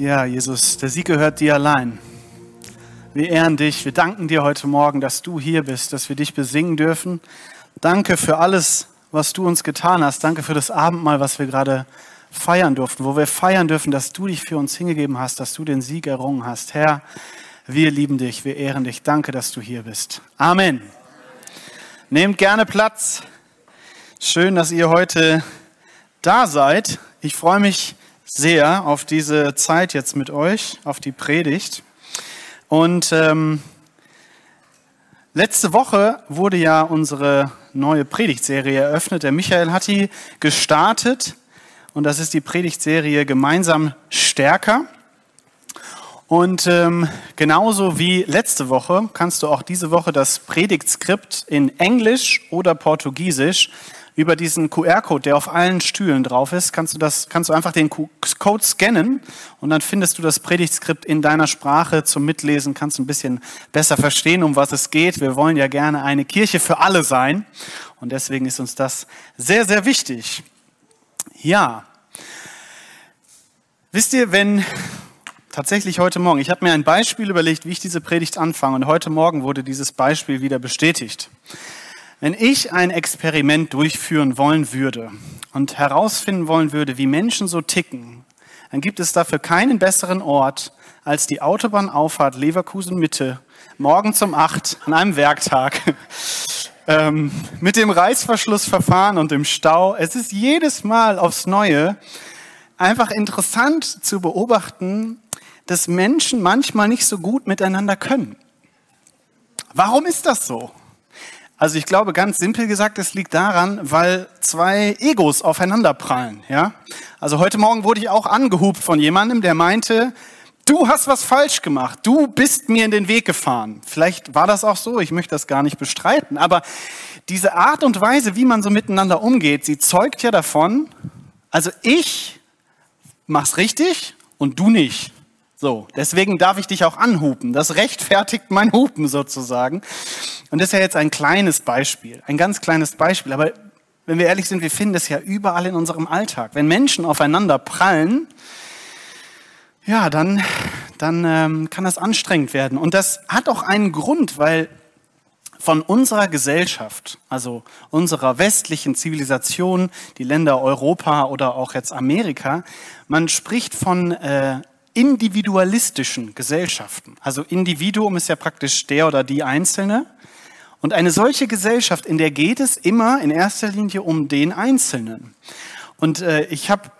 Ja, Jesus, der Sieg gehört dir allein. Wir ehren dich, wir danken dir heute Morgen, dass du hier bist, dass wir dich besingen dürfen. Danke für alles, was du uns getan hast. Danke für das Abendmahl, was wir gerade feiern durften, wo wir feiern dürfen, dass du dich für uns hingegeben hast, dass du den Sieg errungen hast. Herr, wir lieben dich, wir ehren dich. Danke, dass du hier bist. Amen. Nehmt gerne Platz. Schön, dass ihr heute da seid. Ich freue mich sehr auf diese Zeit jetzt mit euch, auf die Predigt. Und ähm, letzte Woche wurde ja unsere neue Predigtserie eröffnet. Der Michael hat die gestartet und das ist die Predigtserie Gemeinsam stärker. Und ähm, genauso wie letzte Woche kannst du auch diese Woche das Predigtskript in Englisch oder Portugiesisch über diesen QR-Code, der auf allen Stühlen drauf ist, kannst du, das, kannst du einfach den Code scannen und dann findest du das Predigtskript in deiner Sprache zum Mitlesen, kannst ein bisschen besser verstehen, um was es geht. Wir wollen ja gerne eine Kirche für alle sein und deswegen ist uns das sehr, sehr wichtig. Ja, wisst ihr, wenn tatsächlich heute Morgen, ich habe mir ein Beispiel überlegt, wie ich diese Predigt anfange und heute Morgen wurde dieses Beispiel wieder bestätigt. Wenn ich ein Experiment durchführen wollen würde und herausfinden wollen würde, wie Menschen so ticken, dann gibt es dafür keinen besseren Ort als die Autobahnauffahrt Leverkusen Mitte, morgen um acht an einem Werktag. ähm, mit dem Reißverschlussverfahren und dem Stau. Es ist jedes Mal aufs Neue einfach interessant zu beobachten, dass Menschen manchmal nicht so gut miteinander können. Warum ist das so? Also ich glaube, ganz simpel gesagt, es liegt daran, weil zwei Egos aufeinander prallen. Ja? Also heute Morgen wurde ich auch angehupt von jemandem, der meinte, du hast was falsch gemacht, du bist mir in den Weg gefahren. Vielleicht war das auch so, ich möchte das gar nicht bestreiten, aber diese Art und Weise, wie man so miteinander umgeht, sie zeugt ja davon, also ich mach's richtig und du nicht. So, deswegen darf ich dich auch anhupen. Das rechtfertigt mein Hupen sozusagen. Und das ist ja jetzt ein kleines Beispiel, ein ganz kleines Beispiel. Aber wenn wir ehrlich sind, wir finden das ja überall in unserem Alltag. Wenn Menschen aufeinander prallen, ja, dann, dann ähm, kann das anstrengend werden. Und das hat auch einen Grund, weil von unserer Gesellschaft, also unserer westlichen Zivilisation, die Länder Europa oder auch jetzt Amerika, man spricht von äh, individualistischen Gesellschaften. Also Individuum ist ja praktisch der oder die Einzelne. Und eine solche Gesellschaft, in der geht es immer in erster Linie um den Einzelnen. Und äh, ich habe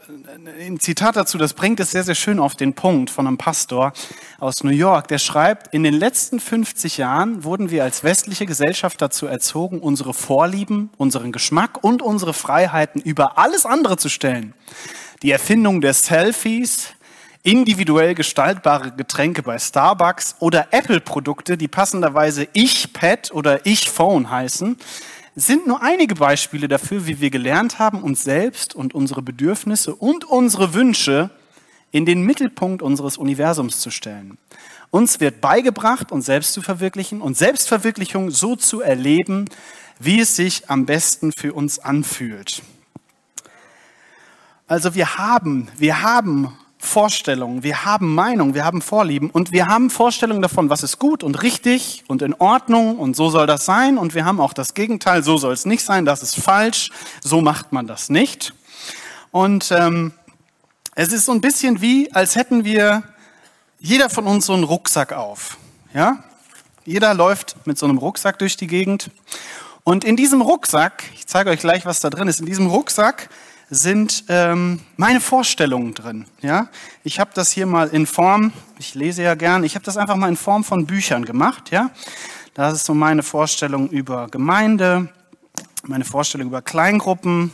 ein Zitat dazu, das bringt es sehr, sehr schön auf den Punkt von einem Pastor aus New York, der schreibt, in den letzten 50 Jahren wurden wir als westliche Gesellschaft dazu erzogen, unsere Vorlieben, unseren Geschmack und unsere Freiheiten über alles andere zu stellen. Die Erfindung der Selfies, individuell gestaltbare Getränke bei Starbucks oder Apple-Produkte, die passenderweise Ich-Pad oder Ich-Phone heißen, sind nur einige Beispiele dafür, wie wir gelernt haben, uns selbst und unsere Bedürfnisse und unsere Wünsche in den Mittelpunkt unseres Universums zu stellen. Uns wird beigebracht, uns selbst zu verwirklichen und Selbstverwirklichung so zu erleben, wie es sich am besten für uns anfühlt. Also wir haben, wir haben Vorstellungen, wir haben Meinungen, wir haben Vorlieben und wir haben Vorstellungen davon, was ist gut und richtig und in Ordnung und so soll das sein und wir haben auch das Gegenteil, so soll es nicht sein, das ist falsch, so macht man das nicht. Und ähm, es ist so ein bisschen wie, als hätten wir jeder von uns so einen Rucksack auf. Ja? Jeder läuft mit so einem Rucksack durch die Gegend. Und in diesem Rucksack, ich zeige euch gleich, was da drin ist, in diesem Rucksack sind ähm, meine Vorstellungen drin. Ja, ich habe das hier mal in Form, ich lese ja gern, ich habe das einfach mal in Form von Büchern gemacht. Ja, das ist so meine Vorstellung über Gemeinde, meine Vorstellung über Kleingruppen.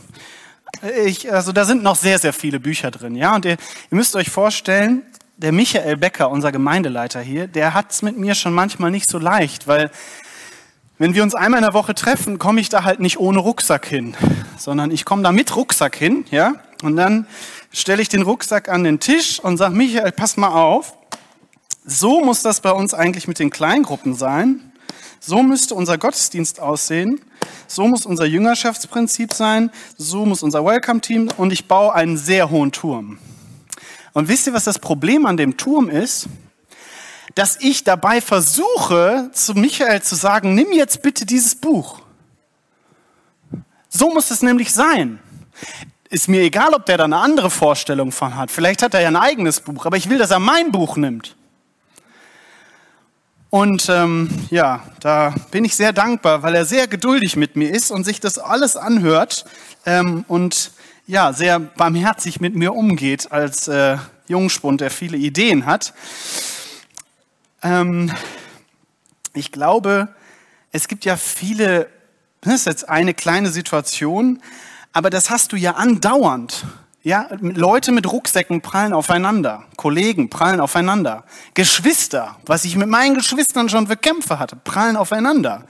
Ich, also da sind noch sehr, sehr viele Bücher drin. Ja, und ihr, ihr müsst euch vorstellen, der Michael Becker, unser Gemeindeleiter hier, der hat es mit mir schon manchmal nicht so leicht, weil wenn wir uns einmal in der Woche treffen, komme ich da halt nicht ohne Rucksack hin, sondern ich komme da mit Rucksack hin, ja? Und dann stelle ich den Rucksack an den Tisch und sage, Michael, pass mal auf. So muss das bei uns eigentlich mit den Kleingruppen sein. So müsste unser Gottesdienst aussehen. So muss unser Jüngerschaftsprinzip sein. So muss unser Welcome-Team. Und ich baue einen sehr hohen Turm. Und wisst ihr, was das Problem an dem Turm ist? Dass ich dabei versuche, zu Michael zu sagen, nimm jetzt bitte dieses Buch. So muss es nämlich sein. Ist mir egal, ob der da eine andere Vorstellung von hat. Vielleicht hat er ja ein eigenes Buch, aber ich will, dass er mein Buch nimmt. Und ähm, ja, da bin ich sehr dankbar, weil er sehr geduldig mit mir ist und sich das alles anhört ähm, und ja, sehr barmherzig mit mir umgeht als äh, Jungspund, der viele Ideen hat. Ähm, ich glaube, es gibt ja viele, das ist jetzt eine kleine Situation, aber das hast du ja andauernd. Ja, Leute mit Rucksäcken prallen aufeinander, Kollegen prallen aufeinander, Geschwister, was ich mit meinen Geschwistern schon für Kämpfe hatte, prallen aufeinander.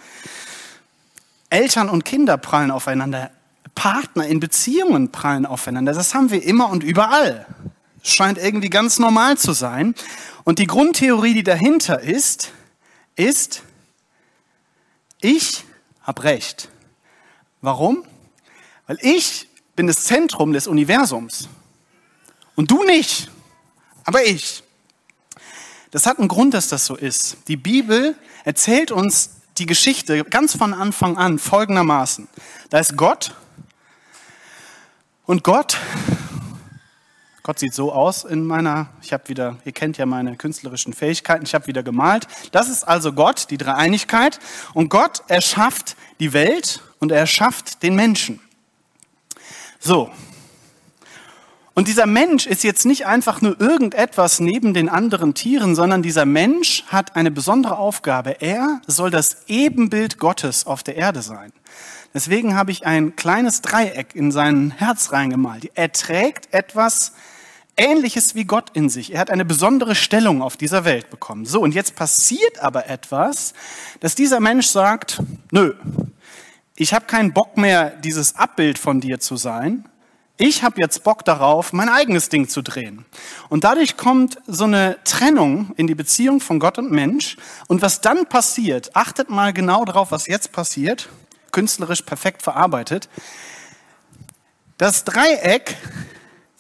Eltern und Kinder prallen aufeinander, Partner in Beziehungen prallen aufeinander. Das haben wir immer und überall. Scheint irgendwie ganz normal zu sein. Und die Grundtheorie, die dahinter ist, ist, ich habe recht. Warum? Weil ich bin das Zentrum des Universums. Und du nicht, aber ich. Das hat einen Grund, dass das so ist. Die Bibel erzählt uns die Geschichte ganz von Anfang an folgendermaßen. Da ist Gott und Gott, Gott sieht so aus in meiner, ich habe wieder, ihr kennt ja meine künstlerischen Fähigkeiten, ich habe wieder gemalt. Das ist also Gott, die Dreieinigkeit. Und Gott erschafft die Welt und er erschafft den Menschen. So. Und dieser Mensch ist jetzt nicht einfach nur irgendetwas neben den anderen Tieren, sondern dieser Mensch hat eine besondere Aufgabe. Er soll das Ebenbild Gottes auf der Erde sein. Deswegen habe ich ein kleines Dreieck in sein Herz reingemalt. Er trägt etwas Ähnliches wie Gott in sich. Er hat eine besondere Stellung auf dieser Welt bekommen. So, und jetzt passiert aber etwas, dass dieser Mensch sagt, nö, ich habe keinen Bock mehr, dieses Abbild von dir zu sein. Ich habe jetzt Bock darauf, mein eigenes Ding zu drehen. Und dadurch kommt so eine Trennung in die Beziehung von Gott und Mensch. Und was dann passiert, achtet mal genau darauf, was jetzt passiert, künstlerisch perfekt verarbeitet. Das Dreieck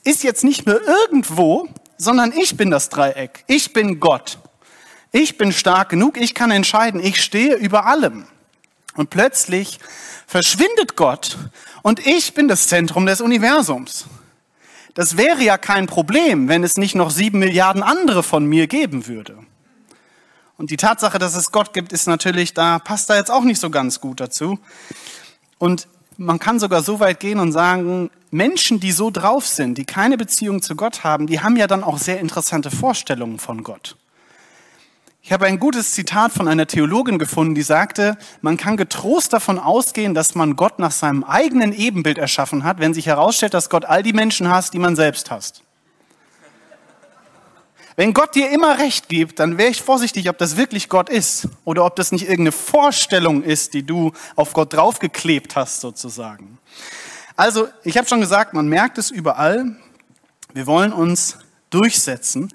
ist jetzt nicht mehr irgendwo, sondern ich bin das Dreieck. Ich bin Gott. Ich bin stark genug, ich kann entscheiden, ich stehe über allem. Und plötzlich verschwindet Gott und ich bin das Zentrum des Universums. Das wäre ja kein Problem, wenn es nicht noch sieben Milliarden andere von mir geben würde. Und die Tatsache, dass es Gott gibt, ist natürlich, da passt da jetzt auch nicht so ganz gut dazu. Und man kann sogar so weit gehen und sagen, Menschen, die so drauf sind, die keine Beziehung zu Gott haben, die haben ja dann auch sehr interessante Vorstellungen von Gott. Ich habe ein gutes Zitat von einer Theologin gefunden, die sagte, man kann getrost davon ausgehen, dass man Gott nach seinem eigenen Ebenbild erschaffen hat, wenn sich herausstellt, dass Gott all die Menschen hasst, die man selbst hasst. Wenn Gott dir immer recht gibt, dann wäre ich vorsichtig, ob das wirklich Gott ist oder ob das nicht irgendeine Vorstellung ist, die du auf Gott draufgeklebt hast sozusagen. Also, ich habe schon gesagt, man merkt es überall. Wir wollen uns durchsetzen.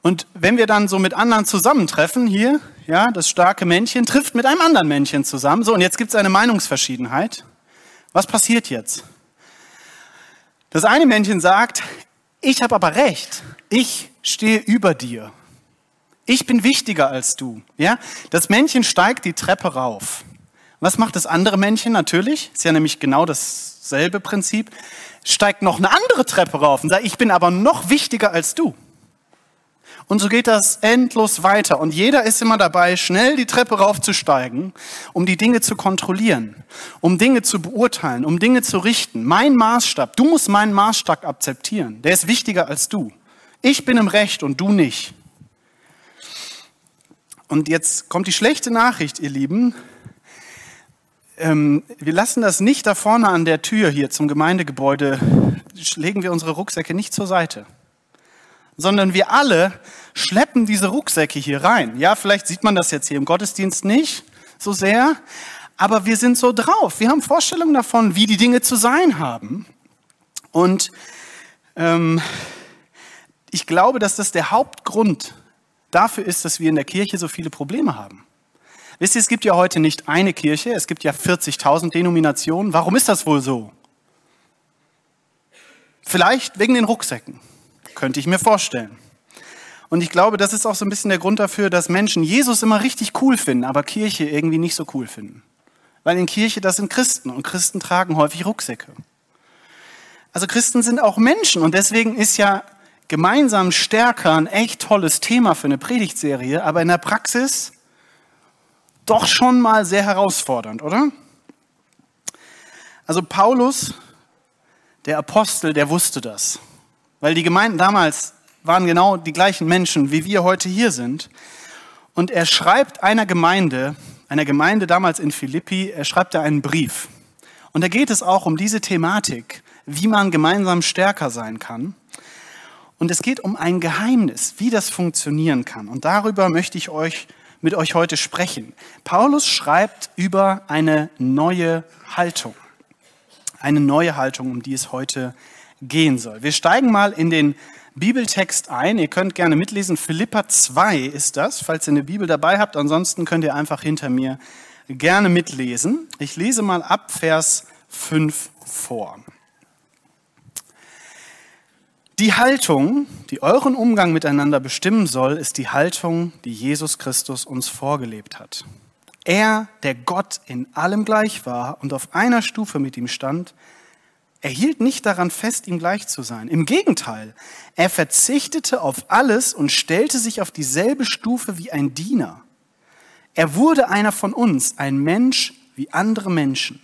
Und wenn wir dann so mit anderen zusammentreffen, hier, ja, das starke Männchen trifft mit einem anderen Männchen zusammen. So, und jetzt gibt es eine Meinungsverschiedenheit. Was passiert jetzt? Das eine Männchen sagt, ich habe aber recht. Ich stehe über dir. Ich bin wichtiger als du. Ja? Das Männchen steigt die Treppe rauf. Was macht das andere Männchen natürlich? Ist ja nämlich genau dasselbe Prinzip. Steigt noch eine andere Treppe rauf und sagt, ich bin aber noch wichtiger als du. Und so geht das endlos weiter. Und jeder ist immer dabei, schnell die Treppe raufzusteigen, um die Dinge zu kontrollieren, um Dinge zu beurteilen, um Dinge zu richten. Mein Maßstab, du musst meinen Maßstab akzeptieren. Der ist wichtiger als du. Ich bin im Recht und du nicht. Und jetzt kommt die schlechte Nachricht, ihr Lieben. Ähm, wir lassen das nicht da vorne an der Tür hier zum Gemeindegebäude, legen wir unsere Rucksäcke nicht zur Seite sondern wir alle schleppen diese Rucksäcke hier rein. Ja, vielleicht sieht man das jetzt hier im Gottesdienst nicht so sehr, aber wir sind so drauf. Wir haben Vorstellungen davon, wie die Dinge zu sein haben. Und ähm, ich glaube, dass das der Hauptgrund dafür ist, dass wir in der Kirche so viele Probleme haben. Wisst ihr, es gibt ja heute nicht eine Kirche, es gibt ja 40.000 Denominationen. Warum ist das wohl so? Vielleicht wegen den Rucksäcken. könnte ich mir vorstellen. Und ich glaube, das ist auch so ein bisschen der Grund dafür, dass Menschen Jesus immer richtig cool finden, aber Kirche irgendwie nicht so cool finden. Weil in Kirche, das sind Christen und Christen tragen häufig Rucksäcke. Also Christen sind auch Menschen und deswegen ist ja gemeinsam stärker ein echt tolles Thema für eine Predigtserie, aber in der Praxis doch schon mal sehr herausfordernd, oder? Also Paulus, der Apostel, der wusste das. Weil die Gemeinden damals waren genau die gleichen Menschen, wie wir heute hier sind. Und er schreibt einer Gemeinde, einer Gemeinde damals in Philippi, er schreibt da einen Brief. Und da geht es auch um diese Thematik, wie man gemeinsam stärker sein kann. Und es geht um ein Geheimnis, wie das funktionieren kann. Und darüber möchte ich euch mit euch heute sprechen. Paulus schreibt über eine neue Haltung. Eine neue Haltung, um die es heute gehen soll. Wir steigen mal in den Bibeltext ein. Ihr könnt gerne mitlesen. Philippa 2 ist das, falls ihr eine Bibel dabei habt. Ansonsten könnt ihr einfach hinter mir gerne mitlesen. Ich lese mal ab Vers 5 vor. Die Haltung, die euren Umgang miteinander bestimmen soll, ist die Haltung, die Jesus Christus uns vorgelebt hat. Er, der Gott in allem gleich war und auf einer Stufe mit ihm stand, er hielt nicht daran fest, ihm gleich zu sein. Im Gegenteil, er verzichtete auf alles und stellte sich auf dieselbe Stufe wie ein Diener. Er wurde einer von uns, ein Mensch wie andere Menschen.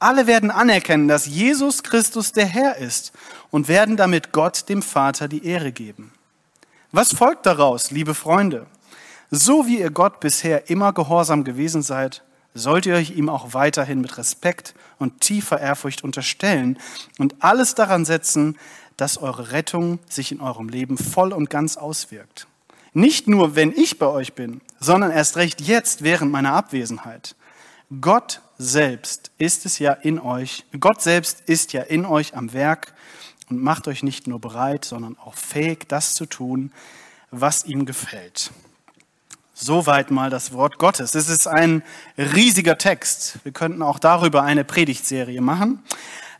Alle werden anerkennen, dass Jesus Christus der Herr ist und werden damit Gott, dem Vater, die Ehre geben. Was folgt daraus, liebe Freunde? So wie ihr Gott bisher immer gehorsam gewesen seid, sollt ihr euch ihm auch weiterhin mit Respekt und tiefer Ehrfurcht unterstellen und alles daran setzen, dass eure Rettung sich in eurem Leben voll und ganz auswirkt. Nicht nur, wenn ich bei euch bin, sondern erst recht jetzt während meiner Abwesenheit. Gott selbst ist es ja in euch, Gott selbst ist ja in euch am Werk und macht euch nicht nur bereit, sondern auch fähig, das zu tun, was ihm gefällt. Soweit mal das Wort Gottes. Es ist ein riesiger Text. Wir könnten auch darüber eine Predigtserie machen.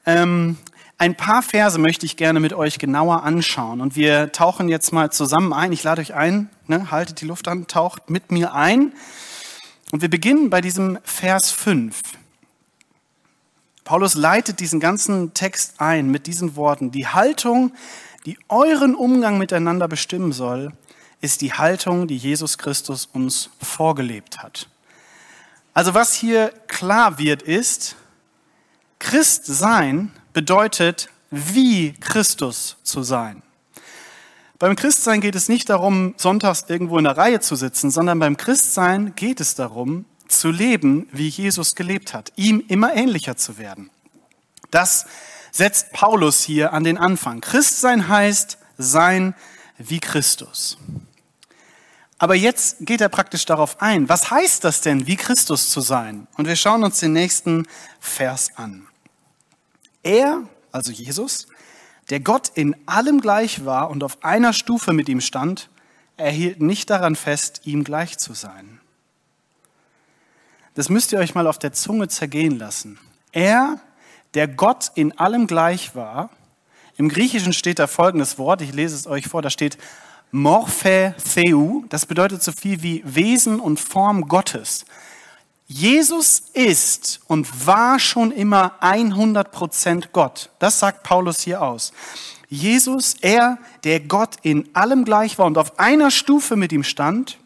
Ähm, ein paar Verse möchte ich gerne mit euch genauer anschauen. Und wir tauchen jetzt mal zusammen ein. Ich lade euch ein, ne, haltet die Luft an, taucht mit mir ein. Und wir beginnen bei diesem Vers 5. Paulus leitet diesen ganzen Text ein mit diesen Worten. Die Haltung, die euren Umgang miteinander bestimmen soll, ist die Haltung, die Jesus Christus uns vorgelebt hat. Also was hier klar wird, ist, Christ sein bedeutet, wie Christus zu sein. Beim Christsein geht es nicht darum, sonntags irgendwo in der Reihe zu sitzen, sondern beim Christsein geht es darum, zu leben, wie Jesus gelebt hat, ihm immer ähnlicher zu werden. Das setzt Paulus hier an den Anfang. Christsein heißt sein wie Christus. Aber jetzt geht er praktisch darauf ein. Was heißt das denn, wie Christus zu sein? Und wir schauen uns den nächsten Vers an. Er, also Jesus, der Gott in allem gleich war und auf einer Stufe mit ihm stand, erhielt nicht daran fest, ihm gleich zu sein. Das müsst ihr euch mal auf der Zunge zergehen lassen. Er, der Gott in allem gleich war, im Griechischen steht da folgendes Wort, ich lese es euch vor, da steht Morphe Theu, das bedeutet so viel wie Wesen und Form Gottes. Jesus ist und war schon immer 100% Gott. Das sagt Paulus hier aus. Jesus, er, der Gott in allem gleich war und auf einer Stufe mit ihm stand,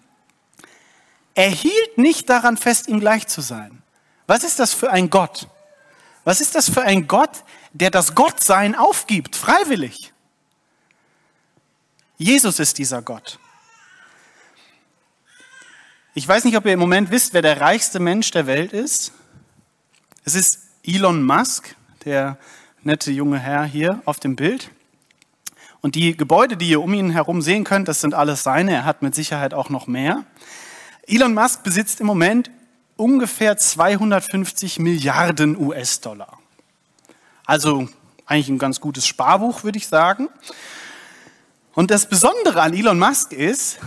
erhielt nicht daran fest, ihm gleich zu sein. Was ist das für ein Gott? Was ist das für ein Gott, der das Gottsein aufgibt, freiwillig? Jesus ist dieser Gott. Ich weiß nicht, ob ihr im Moment wisst, wer der reichste Mensch der Welt ist. Es ist Elon Musk, der nette junge Herr hier auf dem Bild. Und die Gebäude, die ihr um ihn herum sehen könnt, das sind alles seine. Er hat mit Sicherheit auch noch mehr. Elon Musk besitzt im Moment ungefähr 250 Milliarden US-Dollar. Also eigentlich ein ganz gutes Sparbuch, würde ich sagen. Und das Besondere an Elon Musk ist,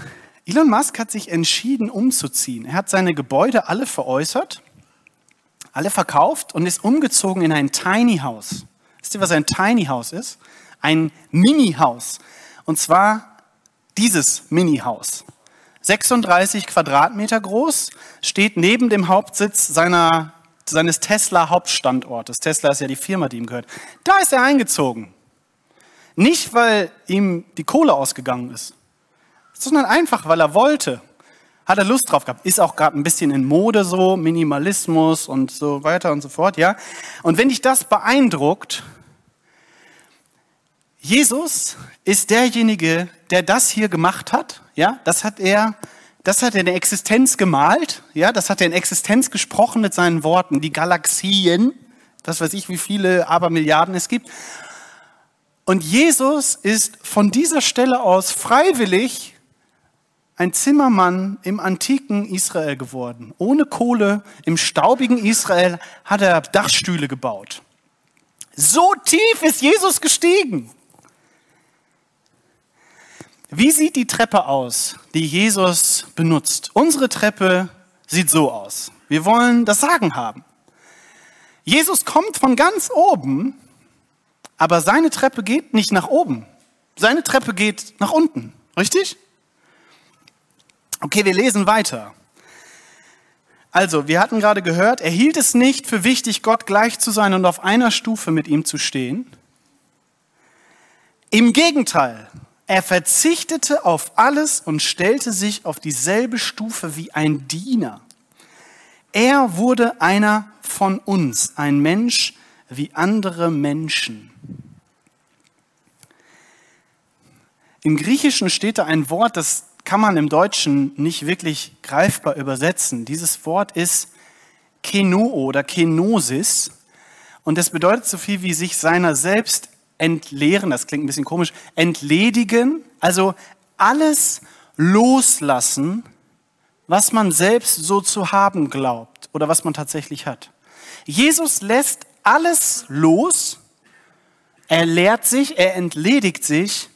Elon Musk hat sich entschieden, umzuziehen. Er hat seine Gebäude alle veräußert, alle verkauft und ist umgezogen in ein Tiny House. Wisst ihr, was ein Tiny House ist? Ein Mini-Haus. Und zwar dieses Mini-Haus. 36 Quadratmeter groß, steht neben dem Hauptsitz seiner, seines Tesla-Hauptstandortes. Tesla ist ja die Firma, die ihm gehört. Da ist er eingezogen. Nicht, weil ihm die Kohle ausgegangen ist, sondern einfach, weil er wollte. Hat er Lust drauf gehabt. Ist auch gerade ein bisschen in Mode so, Minimalismus und so weiter und so fort, ja. Und wenn dich das beeindruckt, Jesus ist derjenige, der das hier gemacht hat, ja, das hat er, das hat er in Existenz gemalt, ja, das hat er in Existenz gesprochen mit seinen Worten, die Galaxien, das weiß ich, wie viele Abermilliarden es gibt. Und Jesus ist von dieser Stelle aus freiwillig ein Zimmermann im antiken Israel geworden. Ohne Kohle, im staubigen Israel hat er Dachstühle gebaut. So tief ist Jesus gestiegen. Wie sieht die Treppe aus, die Jesus benutzt? Unsere Treppe sieht so aus. Wir wollen das Sagen haben. Jesus kommt von ganz oben aber seine Treppe geht nicht nach oben. Seine Treppe geht nach unten. Richtig? Okay, wir lesen weiter. Also, wir hatten gerade gehört, er hielt es nicht für wichtig, Gott gleich zu sein und auf einer Stufe mit ihm zu stehen. Im Gegenteil, er verzichtete auf alles und stellte sich auf dieselbe Stufe wie ein Diener. Er wurde einer von uns, ein Mensch wie andere Menschen. Im Griechischen steht da ein Wort, das kann man im Deutschen nicht wirklich greifbar übersetzen. Dieses Wort ist Kenoo oder Kenosis. Und das bedeutet so viel wie sich seiner selbst entleeren, das klingt ein bisschen komisch, entledigen, also alles loslassen, was man selbst so zu haben glaubt oder was man tatsächlich hat. Jesus lässt alles los, er lehrt sich, er entledigt sich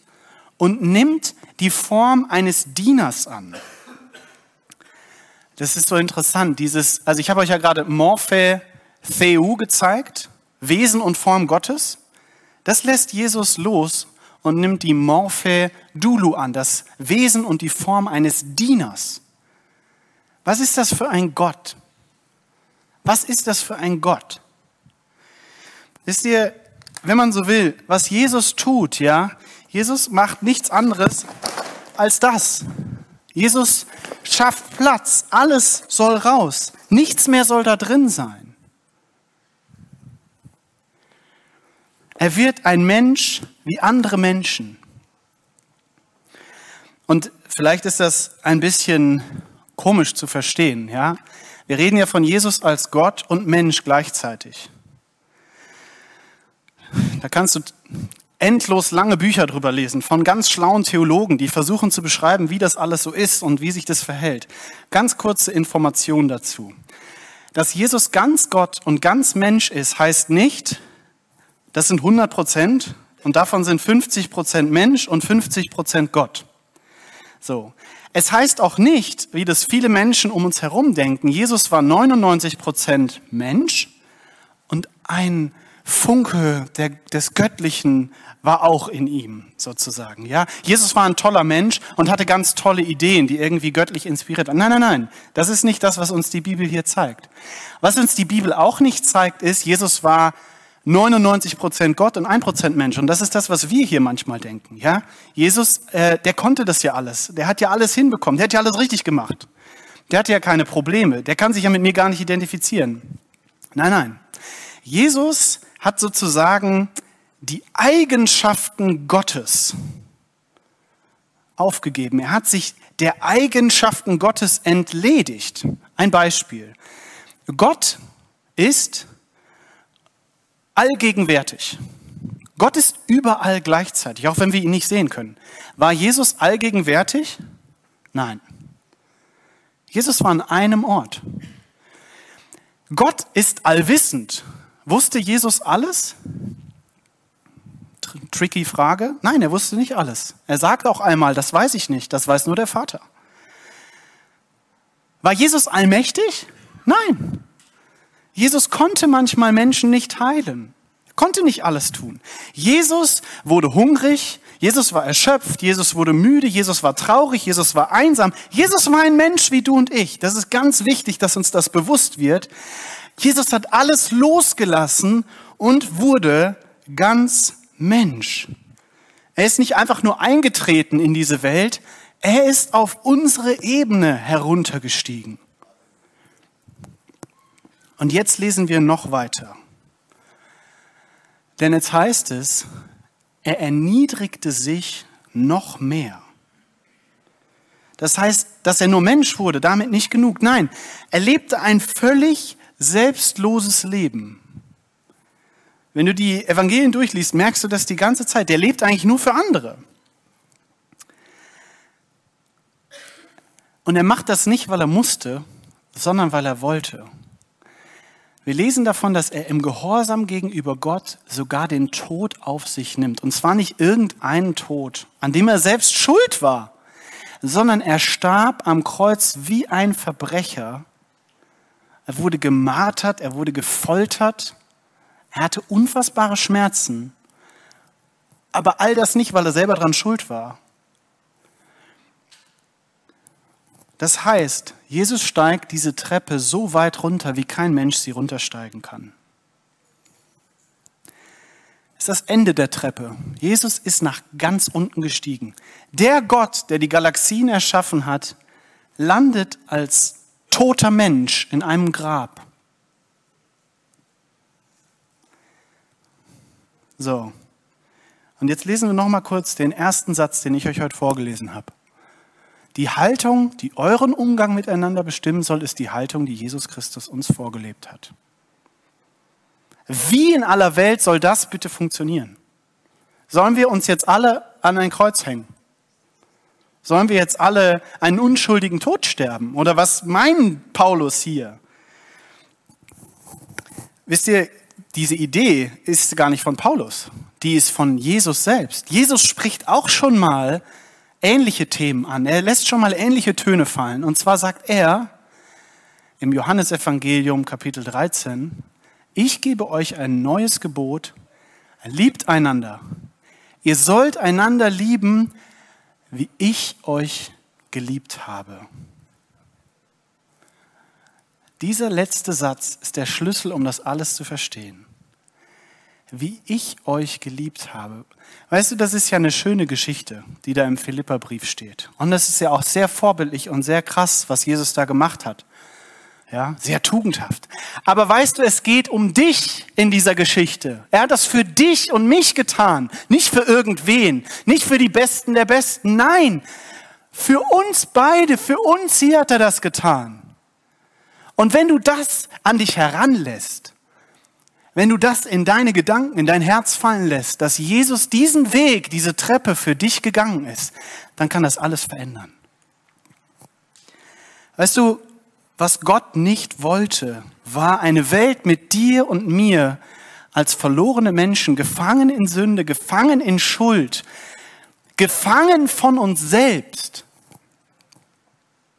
und nimmt die Form eines Dieners an. Das ist so interessant. Dieses, also ich habe euch ja gerade Morphe Theu gezeigt, Wesen und Form Gottes. Das lässt Jesus los und nimmt die Morphe Dulu an, das Wesen und die Form eines Dieners. Was ist das für ein Gott? Was ist das für ein Gott? Wisst ihr, wenn man so will, was Jesus tut, ja, Jesus macht nichts anderes als das. Jesus schafft Platz, alles soll raus, nichts mehr soll da drin sein. Er wird ein Mensch wie andere Menschen. Und vielleicht ist das ein bisschen komisch zu verstehen, ja? Wir reden ja von Jesus als Gott und Mensch gleichzeitig. Da kannst du endlos lange Bücher drüber lesen von ganz schlauen Theologen, die versuchen zu beschreiben, wie das alles so ist und wie sich das verhält. Ganz kurze Information dazu. Dass Jesus ganz Gott und ganz Mensch ist, heißt nicht, das sind 100 Prozent und davon sind 50 Prozent Mensch und 50 Prozent Gott. So. Es heißt auch nicht, wie das viele Menschen um uns herum denken, Jesus war 99 Prozent Mensch und ein Funke der, des Göttlichen war auch in ihm, sozusagen. Ja, Jesus war ein toller Mensch und hatte ganz tolle Ideen, die irgendwie göttlich inspiriert waren. Nein, nein, nein. Das ist nicht das, was uns die Bibel hier zeigt. Was uns die Bibel auch nicht zeigt, ist, Jesus war 99 Prozent Gott und 1 Prozent Mensch. Und das ist das, was wir hier manchmal denken. Ja, Jesus, äh, der konnte das ja alles. Der hat ja alles hinbekommen. Der hat ja alles richtig gemacht. Der hatte ja keine Probleme. Der kann sich ja mit mir gar nicht identifizieren. Nein, nein. Jesus hat sozusagen die Eigenschaften Gottes aufgegeben. Er hat sich der Eigenschaften Gottes entledigt. Ein Beispiel. Gott ist allgegenwärtig. Gott ist überall gleichzeitig, auch wenn wir ihn nicht sehen können. War Jesus allgegenwärtig? Nein. Jesus war an einem Ort. Gott ist allwissend. Wusste Jesus alles? Tricky Frage. Nein, er wusste nicht alles. Er sagt auch einmal, das weiß ich nicht, das weiß nur der Vater. War Jesus allmächtig? Nein. Jesus konnte manchmal Menschen nicht heilen. Konnte nicht alles tun. Jesus wurde hungrig, Jesus war erschöpft, Jesus wurde müde, Jesus war traurig, Jesus war einsam. Jesus war ein Mensch wie du und ich. Das ist ganz wichtig, dass uns das bewusst wird. Jesus hat alles losgelassen und wurde ganz Mensch. Er ist nicht einfach nur eingetreten in diese Welt, er ist auf unsere Ebene heruntergestiegen. Und jetzt lesen wir noch weiter. Denn jetzt heißt es, er erniedrigte sich noch mehr. Das heißt, dass er nur Mensch wurde, damit nicht genug. Nein, er lebte ein völlig selbstloses Leben. Wenn du die Evangelien durchliest, merkst du das die ganze Zeit. Der lebt eigentlich nur für andere. Und er macht das nicht, weil er musste, sondern weil er wollte. Wir lesen davon, dass er im Gehorsam gegenüber Gott sogar den Tod auf sich nimmt. Und zwar nicht irgendeinen Tod, an dem er selbst schuld war, sondern er starb am Kreuz wie ein Verbrecher. Er wurde gemartert, er wurde gefoltert, er hatte unfassbare Schmerzen. Aber all das nicht, weil er selber dran schuld war, Das heißt, Jesus steigt diese Treppe so weit runter, wie kein Mensch sie runtersteigen kann. Das ist das Ende der Treppe. Jesus ist nach ganz unten gestiegen. Der Gott, der die Galaxien erschaffen hat, landet als toter Mensch in einem Grab. So. Und jetzt lesen wir noch mal kurz den ersten Satz, den ich euch heute vorgelesen habe. Die Haltung, die euren Umgang miteinander bestimmen soll, ist die Haltung, die Jesus Christus uns vorgelebt hat. Wie in aller Welt soll das bitte funktionieren? Sollen wir uns jetzt alle an ein Kreuz hängen? Sollen wir jetzt alle einen unschuldigen Tod sterben? Oder was meint Paulus hier? Wisst ihr, diese Idee ist gar nicht von Paulus. Die ist von Jesus selbst. Jesus spricht auch schon mal ähnliche Themen an. Er lässt schon mal ähnliche Töne fallen. Und zwar sagt er im Johannesevangelium Kapitel 13, ich gebe euch ein neues Gebot, liebt einander. Ihr sollt einander lieben, wie ich euch geliebt habe. Dieser letzte Satz ist der Schlüssel, um das alles zu verstehen wie ich euch geliebt habe. Weißt du, das ist ja eine schöne Geschichte, die da im Philipperbrief steht. Und das ist ja auch sehr vorbildlich und sehr krass, was Jesus da gemacht hat. Ja, sehr tugendhaft. Aber weißt du, es geht um dich in dieser Geschichte. Er hat das für dich und mich getan. Nicht für irgendwen. Nicht für die Besten der Besten. Nein. Für uns beide. Für uns hier hat er das getan. Und wenn du das an dich heranlässt, wenn du das in deine Gedanken, in dein Herz fallen lässt, dass Jesus diesen Weg, diese Treppe für dich gegangen ist, dann kann das alles verändern. Weißt du, was Gott nicht wollte, war eine Welt mit dir und mir als verlorene Menschen, gefangen in Sünde, gefangen in Schuld, gefangen von uns selbst.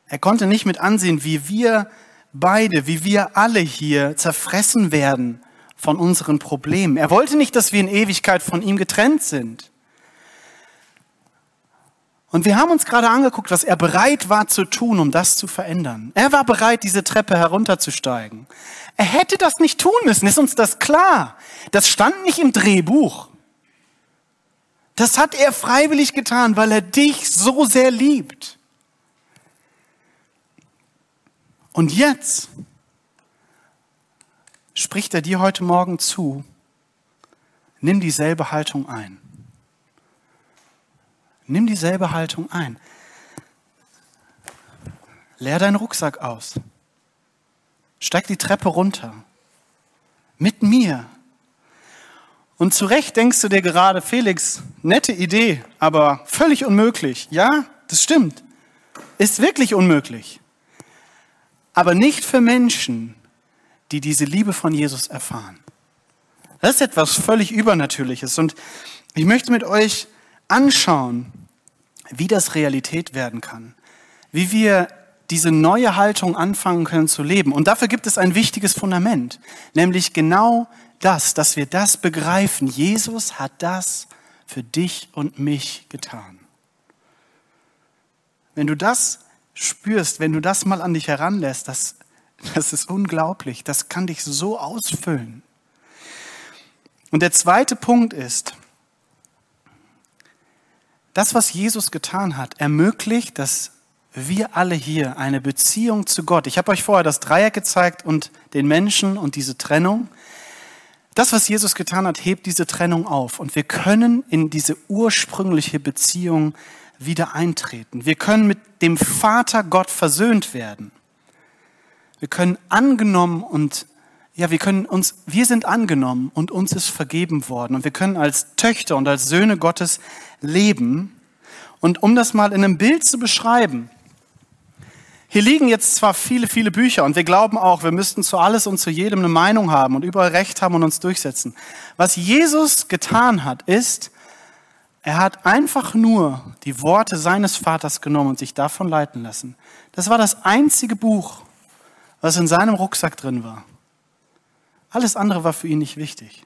Er konnte nicht mit ansehen, wie wir beide, wie wir alle hier zerfressen werden von unseren Problemen. Er wollte nicht, dass wir in Ewigkeit von ihm getrennt sind. Und wir haben uns gerade angeguckt, was er bereit war zu tun, um das zu verändern. Er war bereit, diese Treppe herunterzusteigen. Er hätte das nicht tun müssen, ist uns das klar. Das stand nicht im Drehbuch. Das hat er freiwillig getan, weil er dich so sehr liebt. Und jetzt spricht er dir heute Morgen zu, nimm dieselbe Haltung ein. Nimm dieselbe Haltung ein. Leer deinen Rucksack aus. Steig die Treppe runter. Mit mir. Und zu Recht denkst du dir gerade, Felix, nette Idee, aber völlig unmöglich. Ja, das stimmt. Ist wirklich unmöglich. Aber nicht für Menschen, die diese Liebe von Jesus erfahren. Das ist etwas völlig Übernatürliches. Und ich möchte mit euch anschauen, wie das Realität werden kann. Wie wir diese neue Haltung anfangen können zu leben. Und dafür gibt es ein wichtiges Fundament, nämlich genau das, dass wir das begreifen. Jesus hat das für dich und mich getan. Wenn du das spürst, wenn du das mal an dich heranlässt, das, das ist unglaublich. Das kann dich so ausfüllen. Und der zweite Punkt ist, das, was Jesus getan hat, ermöglicht, dass wir alle hier eine Beziehung zu Gott. Ich habe euch vorher das Dreieck gezeigt und den Menschen und diese Trennung. Das, was Jesus getan hat, hebt diese Trennung auf und wir können in diese ursprüngliche Beziehung wieder eintreten. Wir können mit dem Vater Gott versöhnt werden. Wir können angenommen und ja, wir können uns, wir sind angenommen und uns ist vergeben worden und wir können als Töchter und als Söhne Gottes leben. Und um das mal in einem Bild zu beschreiben, hier liegen jetzt zwar viele, viele Bücher und wir glauben auch, wir müssten zu alles und zu jedem eine Meinung haben und überall Recht haben und uns durchsetzen. Was Jesus getan hat, ist, er hat einfach nur die Worte seines Vaters genommen und sich davon leiten lassen. Das war das einzige Buch, was in seinem Rucksack drin war. Alles andere war für ihn nicht wichtig.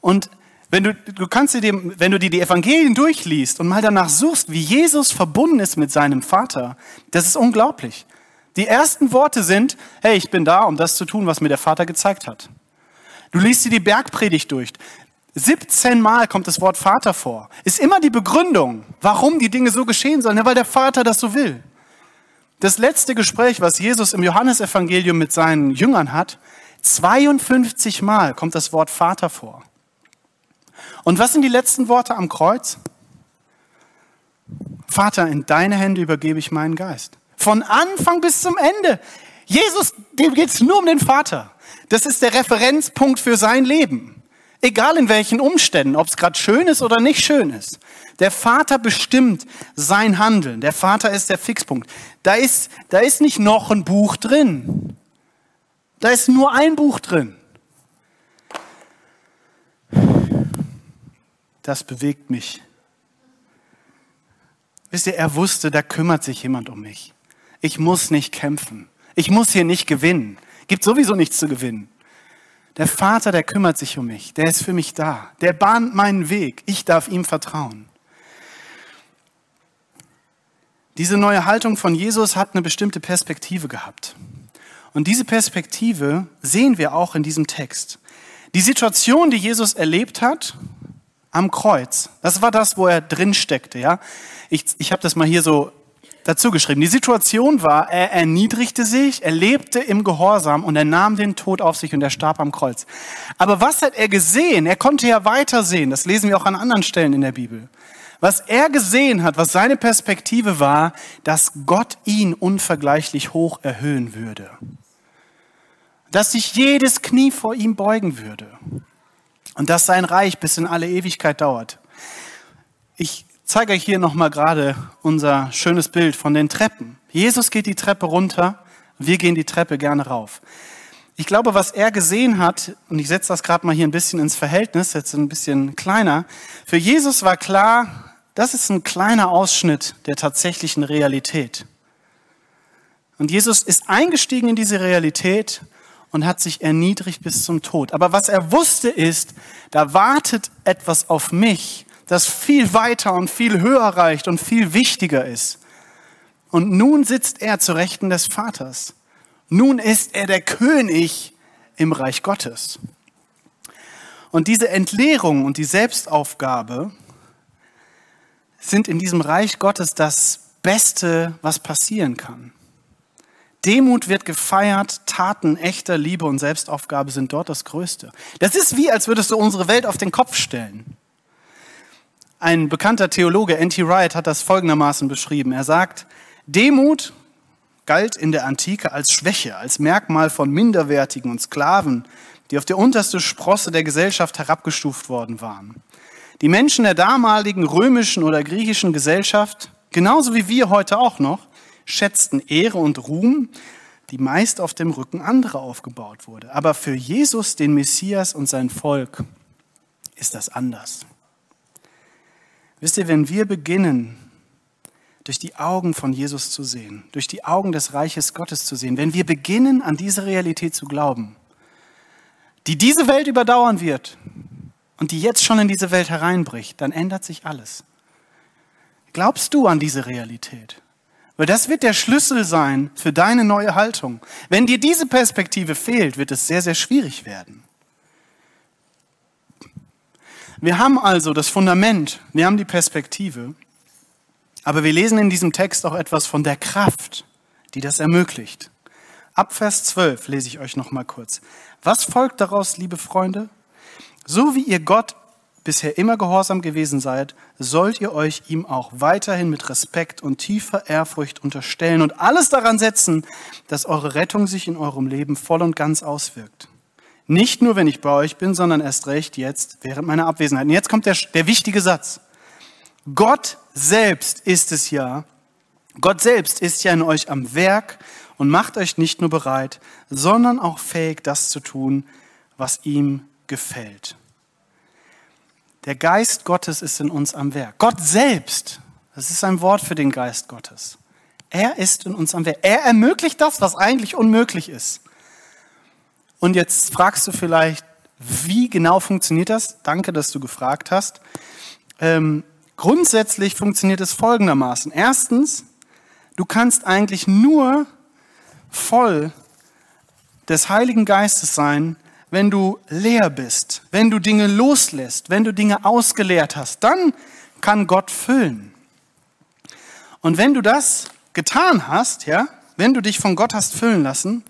Und wenn du, du kannst dir, dem, wenn du dir die Evangelien durchliest und mal danach suchst, wie Jesus verbunden ist mit seinem Vater, das ist unglaublich. Die ersten Worte sind, hey, ich bin da, um das zu tun, was mir der Vater gezeigt hat. Du liest dir die Bergpredigt durch. 17 Mal kommt das Wort Vater vor. Ist immer die Begründung, warum die Dinge so geschehen sollen, ja, weil der Vater das so will. Das letzte Gespräch, was Jesus im Johannesevangelium mit seinen Jüngern hat, 52 Mal kommt das Wort Vater vor. Und was sind die letzten Worte am Kreuz? Vater, in deine Hände übergebe ich meinen Geist. Von Anfang bis zum Ende. Jesus, dem geht es nur um den Vater. Das ist der Referenzpunkt für sein Leben. Egal in welchen Umständen, ob es gerade schön ist oder nicht schön ist. Der Vater bestimmt sein Handeln. Der Vater ist der Fixpunkt. Da ist, da ist nicht noch ein Buch drin. Da ist nur ein Buch drin. das bewegt mich. Wisst ihr, er wusste, da kümmert sich jemand um mich. Ich muss nicht kämpfen. Ich muss hier nicht gewinnen. Gibt sowieso nichts zu gewinnen. Der Vater, der kümmert sich um mich. Der ist für mich da. Der bahnt meinen Weg. Ich darf ihm vertrauen. Diese neue Haltung von Jesus hat eine bestimmte Perspektive gehabt. Und diese Perspektive sehen wir auch in diesem Text. Die Situation, die Jesus erlebt hat, am Kreuz. Das war das, wo er drin steckte. Ja? Ich, ich habe das mal hier so dazu geschrieben. Die Situation war, er erniedrigte sich, er lebte im Gehorsam und er nahm den Tod auf sich und er starb am Kreuz. Aber was hat er gesehen? Er konnte ja weitersehen. Das lesen wir auch an anderen Stellen in der Bibel. Was er gesehen hat, was seine Perspektive war, dass Gott ihn unvergleichlich hoch erhöhen würde. Dass sich jedes Knie vor ihm beugen würde und dass sein Reich bis in alle Ewigkeit dauert. Ich zeige euch hier nochmal gerade unser schönes Bild von den Treppen. Jesus geht die Treppe runter, wir gehen die Treppe gerne rauf. Ich glaube, was er gesehen hat, und ich setze das gerade mal hier ein bisschen ins Verhältnis, jetzt ein bisschen kleiner, für Jesus war klar, das ist ein kleiner Ausschnitt der tatsächlichen Realität. Und Jesus ist eingestiegen in diese Realität und hat sich erniedrigt bis zum Tod. Aber was er wusste ist, da wartet etwas auf mich, das viel weiter und viel höher reicht und viel wichtiger ist. Und nun sitzt er zu Rechten des Vaters. Nun ist er der König im Reich Gottes. Und diese Entleerung und die Selbstaufgabe sind in diesem Reich Gottes das Beste, was passieren kann. Demut wird gefeiert, Taten echter Liebe und Selbstaufgabe sind dort das Größte. Das ist wie, als würdest du unsere Welt auf den Kopf stellen. Ein bekannter Theologe, N.T. Wright, hat das folgendermaßen beschrieben. Er sagt, Demut galt in der Antike als Schwäche, als Merkmal von Minderwertigen und Sklaven, die auf die unterste Sprosse der Gesellschaft herabgestuft worden waren. Die Menschen der damaligen römischen oder griechischen Gesellschaft, genauso wie wir heute auch noch, schätzten Ehre und Ruhm, die meist auf dem Rücken anderer aufgebaut wurde. Aber für Jesus, den Messias und sein Volk ist das anders. Wisst ihr, wenn wir beginnen, durch die Augen von Jesus zu sehen, durch die Augen des Reiches Gottes zu sehen, wenn wir beginnen, an diese Realität zu glauben, die diese Welt überdauern wird und die jetzt schon in diese Welt hereinbricht, dann ändert sich alles. Glaubst du an diese Realität? Weil das wird der Schlüssel sein für deine neue Haltung. Wenn dir diese Perspektive fehlt, wird es sehr, sehr schwierig werden. Wir haben also das Fundament, wir haben die Perspektive, aber wir lesen in diesem Text auch etwas von der Kraft, die das ermöglicht. Ab Vers 12 lese ich euch noch mal kurz. Was folgt daraus, liebe Freunde? So wie ihr Gott bisher immer gehorsam gewesen seid, sollt ihr euch ihm auch weiterhin mit Respekt und tiefer Ehrfurcht unterstellen und alles daran setzen, dass eure Rettung sich in eurem Leben voll und ganz auswirkt. Nicht nur, wenn ich bei euch bin, sondern erst recht jetzt während meiner Abwesenheit. Und jetzt kommt der, der wichtige Satz. Gott selbst ist es ja, Gott selbst ist ja in euch am Werk und macht euch nicht nur bereit, sondern auch fähig, das zu tun, was ihm gefällt. Der Geist Gottes ist in uns am Werk. Gott selbst, das ist ein Wort für den Geist Gottes. Er ist in uns am Werk. Er ermöglicht das, was eigentlich unmöglich ist. Und jetzt fragst du vielleicht, wie genau funktioniert das? Danke, dass du gefragt hast. Ähm, grundsätzlich funktioniert es folgendermaßen. Erstens, du kannst eigentlich nur voll des Heiligen Geistes sein, wenn du leer bist, wenn du Dinge loslässt, wenn du Dinge ausgeleert hast. Dann kann Gott füllen. Und wenn du das getan hast, ja, wenn du dich von Gott hast füllen lassen,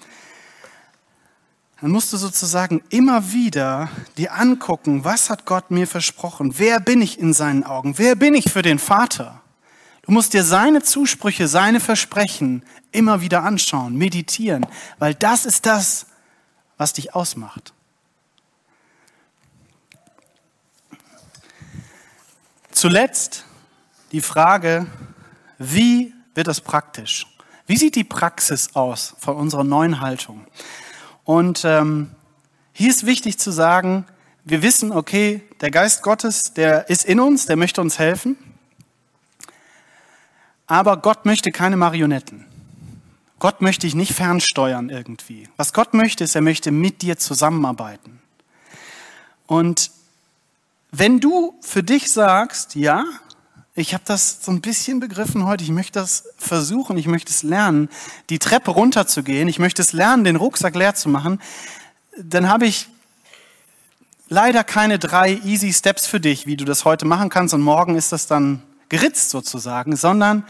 dann musst du sozusagen immer wieder dir angucken, was hat Gott mir versprochen? Wer bin ich in seinen Augen? Wer bin ich für den Vater? Du musst dir seine Zusprüche, seine Versprechen immer wieder anschauen, meditieren, weil das ist das, was dich ausmacht. Zuletzt die Frage, wie wird das praktisch? Wie sieht die Praxis aus von unserer neuen Haltung? Und ähm, hier ist wichtig zu sagen, wir wissen, okay, der Geist Gottes, der ist in uns, der möchte uns helfen. Aber Gott möchte keine Marionetten. Gott möchte ich nicht fernsteuern irgendwie. Was Gott möchte, ist, er möchte mit dir zusammenarbeiten. Und wenn du für dich sagst, ja, ich habe das so ein bisschen begriffen heute, ich möchte das versuchen, ich möchte es lernen, die Treppe runterzugehen, ich möchte es lernen, den Rucksack leer zu machen, dann habe ich leider keine drei easy Steps für dich, wie du das heute machen kannst und morgen ist das dann geritzt sozusagen, sondern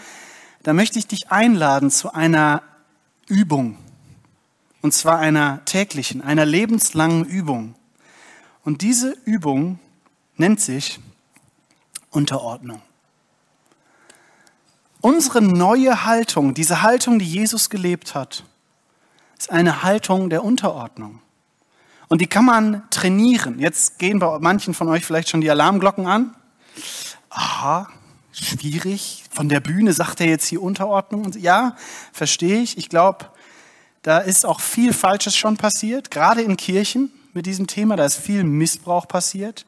da möchte ich dich einladen zu einer Übung. Und zwar einer täglichen, einer lebenslangen Übung. Und diese Übung nennt sich Unterordnung. Unsere neue Haltung, diese Haltung, die Jesus gelebt hat, ist eine Haltung der Unterordnung. Und die kann man trainieren. Jetzt gehen bei manchen von euch vielleicht schon die Alarmglocken an. Aha, schwierig. Von der Bühne sagt er jetzt hier Unterordnung. Ja, verstehe ich. Ich glaube, da ist auch viel Falsches schon passiert, gerade in Kirchen mit diesem Thema. Da ist viel Missbrauch passiert.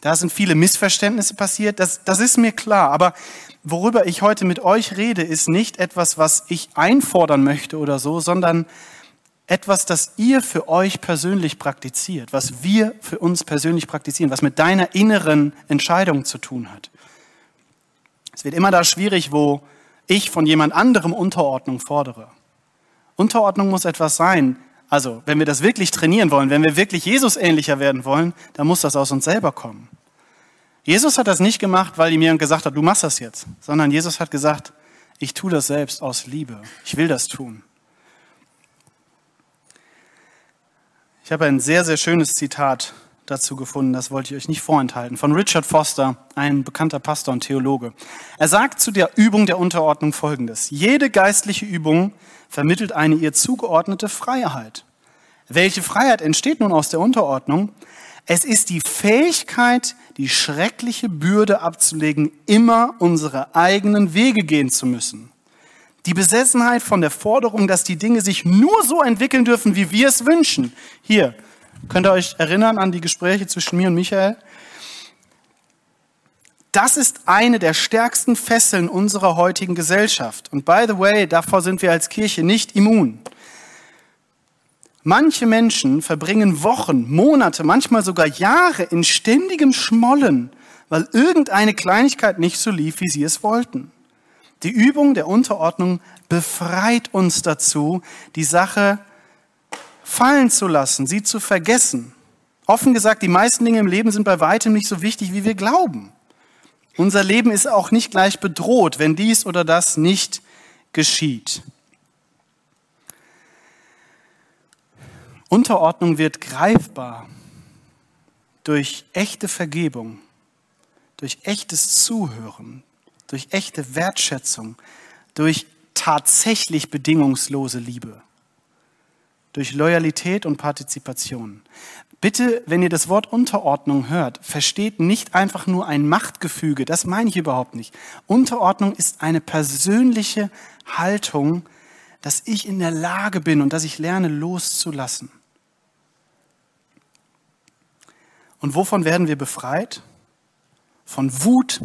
Da sind viele Missverständnisse passiert. Das, das ist mir klar. Aber worüber ich heute mit euch rede, ist nicht etwas, was ich einfordern möchte oder so, sondern etwas, das ihr für euch persönlich praktiziert, was wir für uns persönlich praktizieren, was mit deiner inneren Entscheidung zu tun hat. Es wird immer da schwierig, wo ich von jemand anderem Unterordnung fordere. Unterordnung muss etwas sein. Also, wenn wir das wirklich trainieren wollen, wenn wir wirklich Jesus ähnlicher werden wollen, dann muss das aus uns selber kommen. Jesus hat das nicht gemacht, weil ihm jemand gesagt hat, du machst das jetzt, sondern Jesus hat gesagt, ich tue das selbst aus Liebe. Ich will das tun. Ich habe ein sehr, sehr schönes Zitat dazu gefunden, das wollte ich euch nicht vorenthalten, von Richard Foster, ein bekannter Pastor und Theologe. Er sagt zu der Übung der Unterordnung Folgendes. Jede geistliche Übung vermittelt eine ihr zugeordnete Freiheit. Welche Freiheit entsteht nun aus der Unterordnung? Es ist die Fähigkeit, die schreckliche Bürde abzulegen, immer unsere eigenen Wege gehen zu müssen. Die Besessenheit von der Forderung, dass die Dinge sich nur so entwickeln dürfen, wie wir es wünschen. Hier, könnt ihr euch erinnern an die Gespräche zwischen mir und Michael? Das ist eine der stärksten Fesseln unserer heutigen Gesellschaft. Und by the way, davor sind wir als Kirche nicht immun. Manche Menschen verbringen Wochen, Monate, manchmal sogar Jahre in ständigem Schmollen, weil irgendeine Kleinigkeit nicht so lief, wie sie es wollten. Die Übung der Unterordnung befreit uns dazu, die Sache fallen zu lassen, sie zu vergessen. Offen gesagt, die meisten Dinge im Leben sind bei weitem nicht so wichtig, wie wir glauben. Unser Leben ist auch nicht gleich bedroht, wenn dies oder das nicht geschieht. Unterordnung wird greifbar durch echte Vergebung, durch echtes Zuhören, durch echte Wertschätzung, durch tatsächlich bedingungslose Liebe, durch Loyalität und Partizipation. Bitte, wenn ihr das Wort Unterordnung hört, versteht nicht einfach nur ein Machtgefüge, das meine ich überhaupt nicht. Unterordnung ist eine persönliche Haltung, dass ich in der Lage bin und dass ich lerne loszulassen. Und wovon werden wir befreit? Von Wut,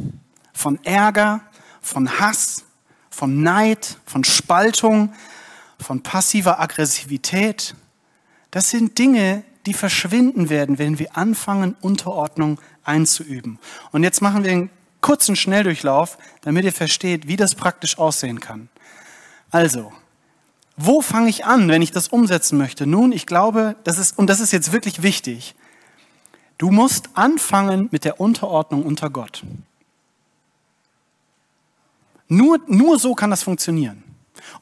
von Ärger, von Hass, von Neid, von Spaltung, von passiver Aggressivität. Das sind Dinge, die verschwinden werden, wenn wir anfangen, Unterordnung einzuüben. Und jetzt machen wir einen kurzen Schnelldurchlauf, damit ihr versteht, wie das praktisch aussehen kann. Also, wo fange ich an, wenn ich das umsetzen möchte? Nun, ich glaube, das ist, und das ist jetzt wirklich wichtig, du musst anfangen mit der Unterordnung unter Gott. Nur, nur so kann das funktionieren.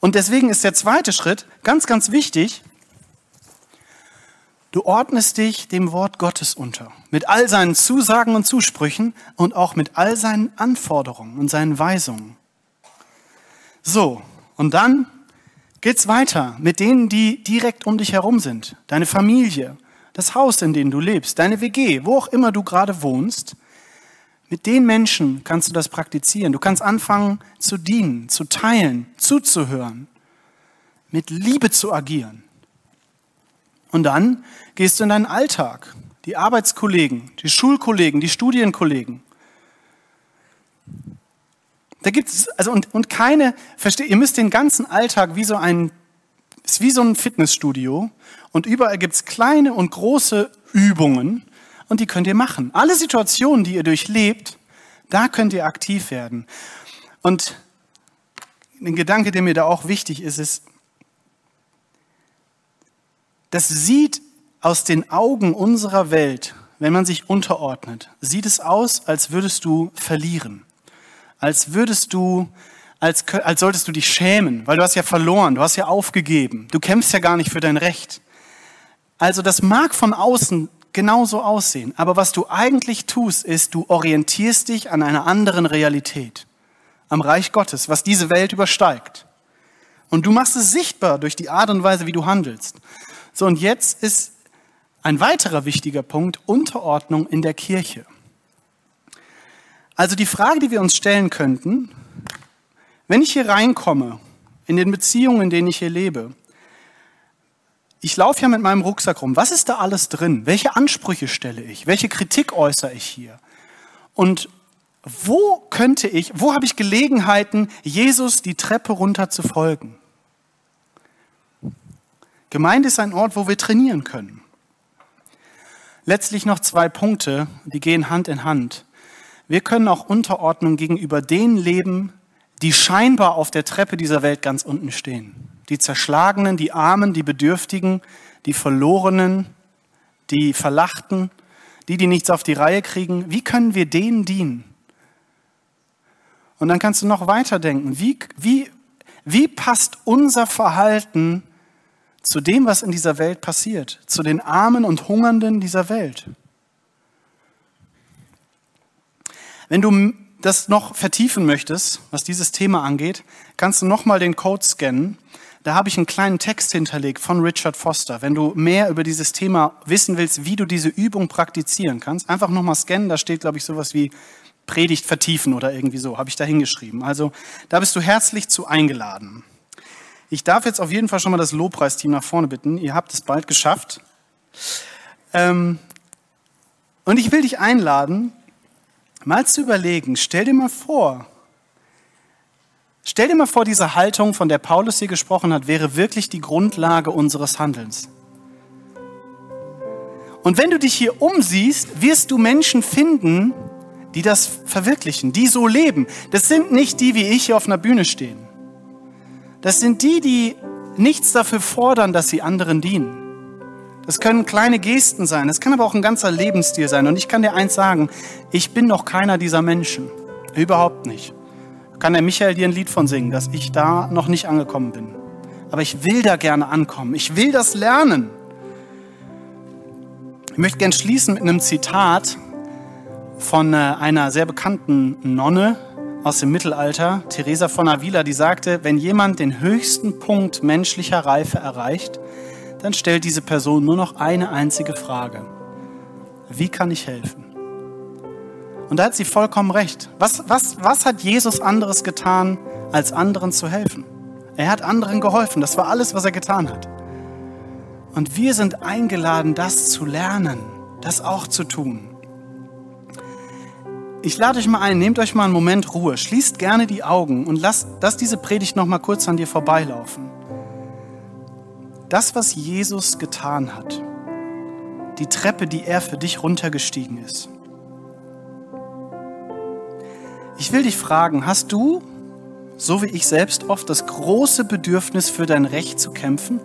Und deswegen ist der zweite Schritt ganz, ganz wichtig. Du ordnest dich dem Wort Gottes unter. Mit all seinen Zusagen und Zusprüchen und auch mit all seinen Anforderungen und seinen Weisungen. So, und dann geht's weiter mit denen, die direkt um dich herum sind. Deine Familie, das Haus, in dem du lebst, deine WG, wo auch immer du gerade wohnst. Mit den Menschen kannst du das praktizieren. Du kannst anfangen zu dienen, zu teilen, zuzuhören, mit Liebe zu agieren. Und dann gehst du in deinen Alltag, die Arbeitskollegen, die Schulkollegen, die Studienkollegen. Da gibt es, also und, und keine, versteht, ihr müsst den ganzen Alltag wie so ein, ist wie so ein Fitnessstudio und überall gibt es kleine und große Übungen, und die könnt ihr machen. Alle Situationen, die ihr durchlebt, da könnt ihr aktiv werden. Und ein Gedanke, der mir da auch wichtig ist, ist, das sieht aus den Augen unserer Welt, wenn man sich unterordnet, sieht es aus, als würdest du verlieren. Als würdest du, als, als solltest du dich schämen, weil du hast ja verloren, du hast ja aufgegeben, du kämpfst ja gar nicht für dein Recht. Also das mag von außen genauso aussehen. Aber was du eigentlich tust, ist, du orientierst dich an einer anderen Realität, am Reich Gottes, was diese Welt übersteigt. Und du machst es sichtbar durch die Art und Weise, wie du handelst. So, und jetzt ist ein weiterer wichtiger Punkt Unterordnung in der Kirche. Also die Frage, die wir uns stellen könnten, wenn ich hier reinkomme, in den Beziehungen, in denen ich hier lebe, ich laufe ja mit meinem Rucksack rum. Was ist da alles drin? Welche Ansprüche stelle ich? Welche Kritik äußere ich hier? Und wo könnte ich, wo habe ich Gelegenheiten, Jesus die Treppe runter zu folgen? Gemeinde ist ein Ort, wo wir trainieren können. Letztlich noch zwei Punkte, die gehen Hand in Hand. Wir können auch Unterordnung gegenüber denen leben, die scheinbar auf der Treppe dieser Welt ganz unten stehen die Zerschlagenen, die Armen, die Bedürftigen, die Verlorenen, die Verlachten, die, die nichts auf die Reihe kriegen. Wie können wir denen dienen? Und dann kannst du noch weiterdenken. Wie, wie, wie passt unser Verhalten zu dem, was in dieser Welt passiert, zu den Armen und Hungernden dieser Welt? Wenn du das noch vertiefen möchtest, was dieses Thema angeht, kannst du nochmal den Code scannen Da habe ich einen kleinen Text hinterlegt von Richard Foster. Wenn du mehr über dieses Thema wissen willst, wie du diese Übung praktizieren kannst, einfach nochmal scannen. Da steht, glaube ich, sowas wie Predigt vertiefen oder irgendwie so, habe ich da hingeschrieben. Also da bist du herzlich zu eingeladen. Ich darf jetzt auf jeden Fall schon mal das Lobpreisteam nach vorne bitten. Ihr habt es bald geschafft. Ähm, und ich will dich einladen, mal zu überlegen, stell dir mal vor, stell dir mal vor, diese Haltung, von der Paulus hier gesprochen hat, wäre wirklich die Grundlage unseres Handelns. Und wenn du dich hier umsiehst, wirst du Menschen finden, die das verwirklichen, die so leben. Das sind nicht die, wie ich hier auf einer Bühne stehen. Das sind die, die nichts dafür fordern, dass sie anderen dienen. Das können kleine Gesten sein, das kann aber auch ein ganzer Lebensstil sein. Und ich kann dir eins sagen, ich bin noch keiner dieser Menschen. Überhaupt nicht. Kann der Michael dir ein Lied von singen, dass ich da noch nicht angekommen bin. Aber ich will da gerne ankommen. Ich will das lernen. Ich möchte gerne schließen mit einem Zitat von äh, einer sehr bekannten Nonne aus dem Mittelalter, Teresa von Avila, die sagte, wenn jemand den höchsten Punkt menschlicher Reife erreicht, dann stellt diese Person nur noch eine einzige Frage. Wie kann ich helfen? Und da hat sie vollkommen recht. Was, was, was hat Jesus anderes getan, als anderen zu helfen? Er hat anderen geholfen. Das war alles, was er getan hat. Und wir sind eingeladen, das zu lernen, das auch zu tun. Ich lade euch mal ein, nehmt euch mal einen Moment Ruhe, schließt gerne die Augen und lasst, lasst diese Predigt noch mal kurz an dir vorbeilaufen. Das, was Jesus getan hat, die Treppe, die er für dich runtergestiegen ist. Ich will dich fragen, hast du, so wie ich selbst oft, das große Bedürfnis für dein Recht zu kämpfen?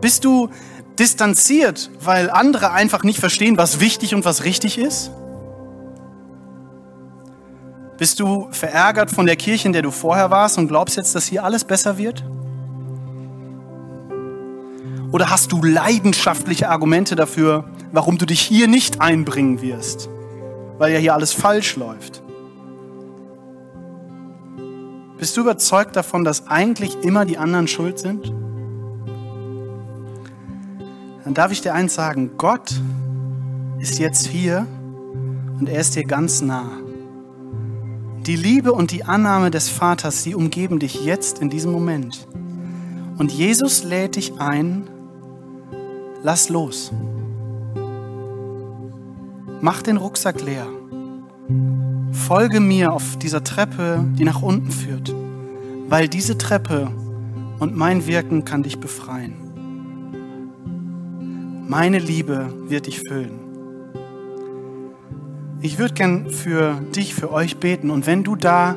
Bist du distanziert, weil andere einfach nicht verstehen, was wichtig und was richtig ist? Bist du verärgert von der Kirche, in der du vorher warst und glaubst jetzt, dass hier alles besser wird? Oder hast du leidenschaftliche Argumente dafür, warum du dich hier nicht einbringen wirst, weil ja hier alles falsch läuft? Bist du überzeugt davon, dass eigentlich immer die anderen schuld sind? dann darf ich dir eins sagen, Gott ist jetzt hier und er ist dir ganz nah. Die Liebe und die Annahme des Vaters, sie umgeben dich jetzt in diesem Moment. Und Jesus lädt dich ein, lass los. Mach den Rucksack leer. Folge mir auf dieser Treppe, die nach unten führt, weil diese Treppe und mein Wirken kann dich befreien. Meine Liebe wird dich füllen. Ich würde gern für dich, für euch beten. Und wenn du da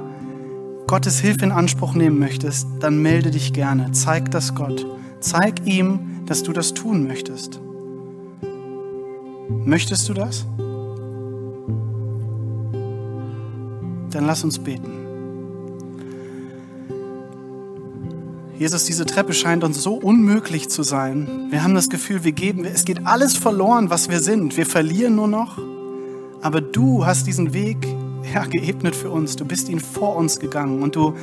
Gottes Hilfe in Anspruch nehmen möchtest, dann melde dich gerne. Zeig das Gott. Zeig ihm, dass du das tun möchtest. Möchtest du das? Dann lass uns beten. Jesus, diese Treppe scheint uns so unmöglich zu sein. Wir haben das Gefühl, wir geben, es geht alles verloren, was wir sind. Wir verlieren nur noch. Aber du hast diesen Weg ja, geebnet für uns. Du bist ihn vor uns gegangen und du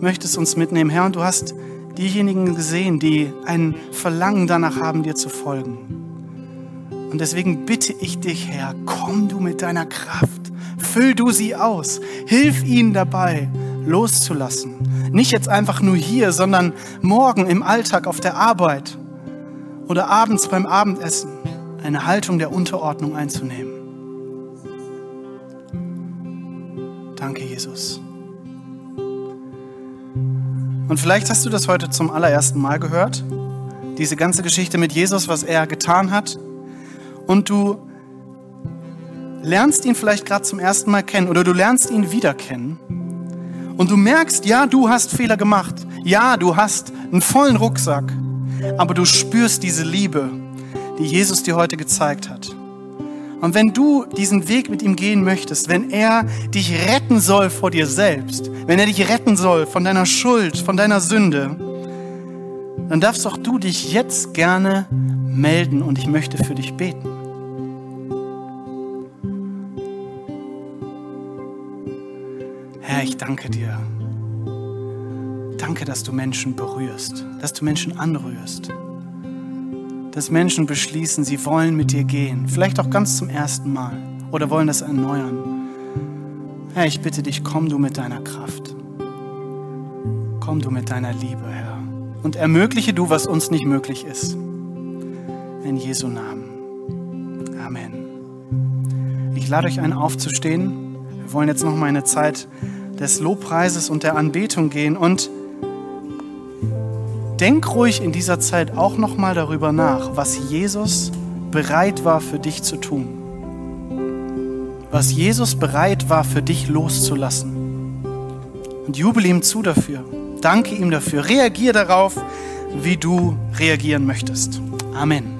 möchtest uns mitnehmen, Herr. Und du hast diejenigen gesehen, die ein Verlangen danach haben, dir zu folgen. Und deswegen bitte ich dich, Herr, komm du mit deiner Kraft. Füll du sie aus. Hilf ihnen dabei, loszulassen. Nicht jetzt einfach nur hier, sondern morgen im Alltag auf der Arbeit oder abends beim Abendessen eine Haltung der Unterordnung einzunehmen. Danke, Jesus. Und vielleicht hast du das heute zum allerersten Mal gehört, diese ganze Geschichte mit Jesus, was er getan hat. Und du lernst ihn vielleicht gerade zum ersten Mal kennen oder du lernst ihn wieder kennen. Und du merkst, ja, du hast Fehler gemacht. Ja, du hast einen vollen Rucksack. Aber du spürst diese Liebe, die Jesus dir heute gezeigt hat. Und wenn du diesen Weg mit ihm gehen möchtest, wenn er dich retten soll vor dir selbst, wenn er dich retten soll von deiner Schuld, von deiner Sünde, dann darfst auch du dich jetzt gerne melden und ich möchte für dich beten. Herr, ich danke dir, Danke, dass du Menschen berührst, dass du Menschen anrührst, dass Menschen beschließen, sie wollen mit dir gehen, vielleicht auch ganz zum ersten Mal oder wollen das erneuern. Herr, ich bitte dich, komm du mit deiner Kraft. Komm du mit deiner Liebe, Herr. Und ermögliche du, was uns nicht möglich ist. In Jesu Namen. Amen. Ich lade euch ein, aufzustehen. Wir wollen jetzt noch mal eine Zeit des Lobpreises und der Anbetung gehen und denk ruhig in dieser Zeit auch noch mal darüber nach, was Jesus bereit war für dich zu tun. Was Jesus bereit war für dich loszulassen. Und jubel ihm zu dafür. Danke ihm dafür. Reagier darauf, wie du reagieren möchtest. Amen.